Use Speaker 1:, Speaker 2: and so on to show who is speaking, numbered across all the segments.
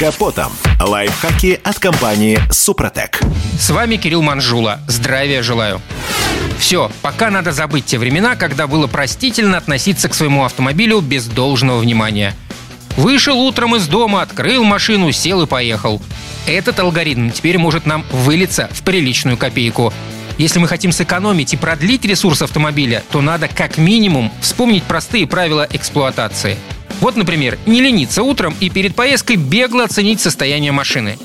Speaker 1: капотом. Лайфхаки от компании «Супротек».
Speaker 2: С вами Кирилл Манжула. Здравия желаю. Все, пока надо забыть те времена, когда было простительно относиться к своему автомобилю без должного внимания. Вышел утром из дома, открыл машину, сел и поехал. Этот алгоритм теперь может нам вылиться в приличную копейку. Если мы хотим сэкономить и продлить ресурс автомобиля, то надо как минимум вспомнить простые правила эксплуатации. Вот, например, не лениться утром и перед поездкой бегло оценить состояние машины.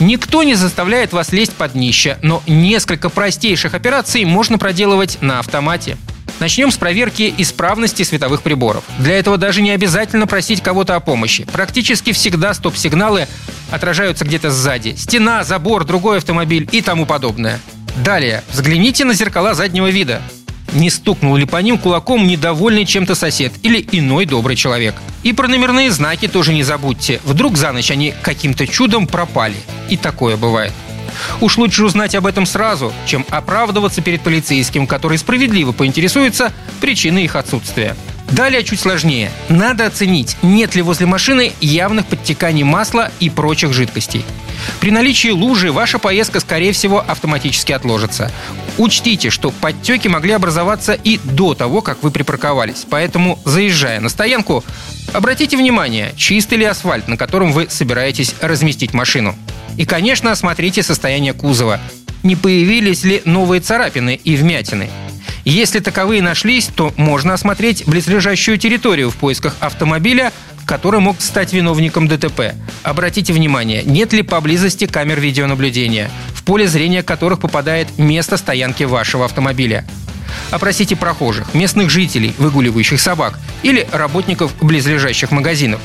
Speaker 2: Никто не заставляет вас лезть под днище, но несколько простейших операций можно проделывать на автомате. Начнем с проверки исправности световых приборов. Для этого даже не обязательно просить кого-то о помощи. Практически всегда стоп-сигналы отражаются где-то сзади. Стена, забор, другой автомобиль и тому подобное. Далее, взгляните на зеркала заднего вида. Не стукнул ли по ним кулаком недовольный чем-то сосед или иной добрый человек. И про номерные знаки тоже не забудьте. Вдруг за ночь они каким-то чудом пропали. И такое бывает. Уж лучше узнать об этом сразу, чем оправдываться перед полицейским, который справедливо поинтересуется причиной их отсутствия. Далее чуть сложнее. Надо оценить, нет ли возле машины явных подтеканий масла и прочих жидкостей. При наличии лужи ваша поездка, скорее всего, автоматически отложится. Учтите, что подтеки могли образоваться и до того, как вы припарковались. Поэтому, заезжая на стоянку, обратите внимание, чистый ли асфальт, на котором вы собираетесь разместить машину. И, конечно, осмотрите состояние кузова. Не появились ли новые царапины и вмятины? Если таковые нашлись, то можно осмотреть близлежащую территорию в поисках автомобиля, который мог стать виновником ДТП. Обратите внимание, нет ли поблизости камер видеонаблюдения, поле зрения которых попадает место стоянки вашего автомобиля. Опросите прохожих, местных жителей, выгуливающих собак или работников близлежащих магазинов.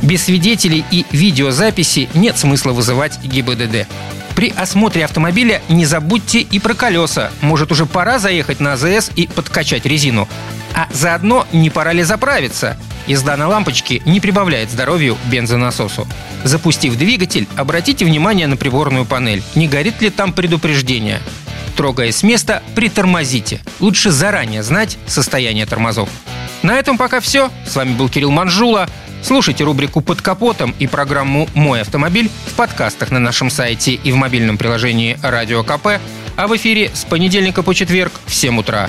Speaker 2: Без свидетелей и видеозаписи нет смысла вызывать ГИБДД. При осмотре автомобиля не забудьте и про колеса. Может, уже пора заехать на АЗС и подкачать резину. А заодно не пора ли заправиться? Езда на лампочке не прибавляет здоровью бензонасосу. Запустив двигатель, обратите внимание на приборную панель. Не горит ли там предупреждение? Трогая с места, притормозите. Лучше заранее знать состояние тормозов. На этом пока все. С вами был Кирилл Манжула. Слушайте рубрику «Под капотом» и программу «Мой автомобиль» в подкастах на нашем сайте и в мобильном приложении «Радио КП», а в эфире с понедельника по четверг в 7 утра.